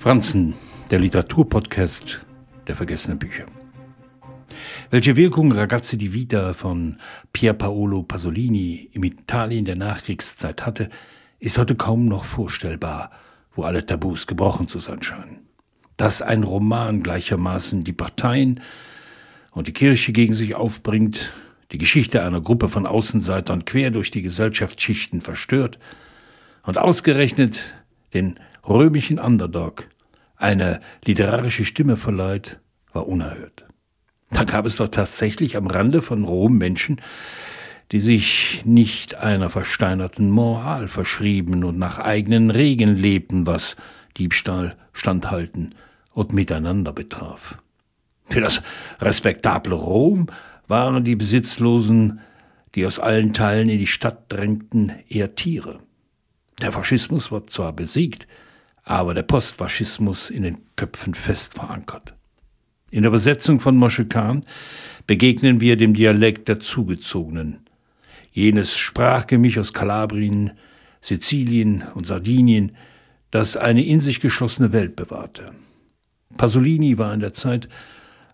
Franzen, der Literaturpodcast der vergessenen Bücher. Welche Wirkung Ragazzi di Vita von Pier Paolo Pasolini im Italien der Nachkriegszeit hatte, ist heute kaum noch vorstellbar, wo alle Tabus gebrochen zu sein scheinen. Dass ein Roman gleichermaßen die Parteien und die Kirche gegen sich aufbringt, die Geschichte einer Gruppe von Außenseitern quer durch die Gesellschaftsschichten verstört und ausgerechnet den römischen Underdog eine literarische Stimme verleiht, war unerhört. Da gab es doch tatsächlich am Rande von Rom Menschen, die sich nicht einer versteinerten Moral verschrieben und nach eigenen Regeln lebten, was Diebstahl, Standhalten und Miteinander betraf. Für das respektable Rom waren die Besitzlosen, die aus allen Teilen in die Stadt drängten, eher Tiere. Der Faschismus war zwar besiegt, aber der Postfaschismus in den Köpfen fest verankert. In der Übersetzung von Moshe Khan begegnen wir dem Dialekt der Zugezogenen, jenes Sprachgemisch aus Kalabrien, Sizilien und Sardinien, das eine in sich geschlossene Welt bewahrte. Pasolini war in der Zeit,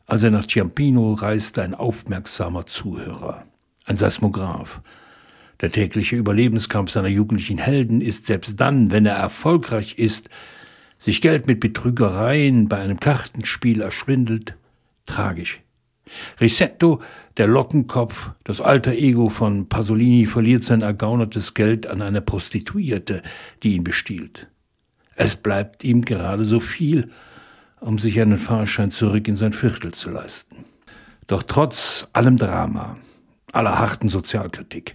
als er nach Ciampino reiste, ein aufmerksamer Zuhörer, ein Seismograph, der tägliche Überlebenskampf seiner jugendlichen Helden ist selbst dann, wenn er erfolgreich ist, sich Geld mit Betrügereien bei einem Kartenspiel erschwindelt, tragisch. Risetto, der Lockenkopf, das alter Ego von Pasolini, verliert sein ergaunertes Geld an eine Prostituierte, die ihn bestiehlt. Es bleibt ihm gerade so viel, um sich einen Fahrschein zurück in sein Viertel zu leisten. Doch trotz allem Drama, aller harten Sozialkritik,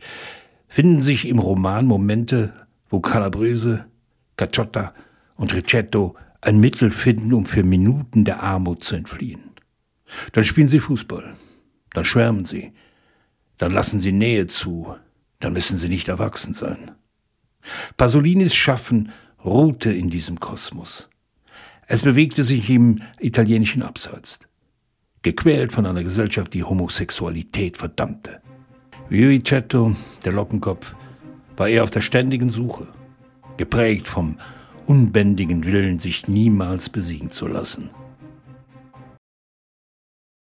finden sich im Roman Momente, wo Calabrese, Cacciotta und Ricetto ein Mittel finden, um für Minuten der Armut zu entfliehen. Dann spielen sie Fußball, dann schwärmen sie, dann lassen sie Nähe zu, dann müssen sie nicht erwachsen sein. Pasolinis Schaffen ruhte in diesem Kosmos. Es bewegte sich im italienischen Abseits, gequält von einer Gesellschaft, die Homosexualität verdammte. Ricetto, der Lockenkopf, war er auf der ständigen Suche, geprägt vom unbändigen Willen, sich niemals besiegen zu lassen.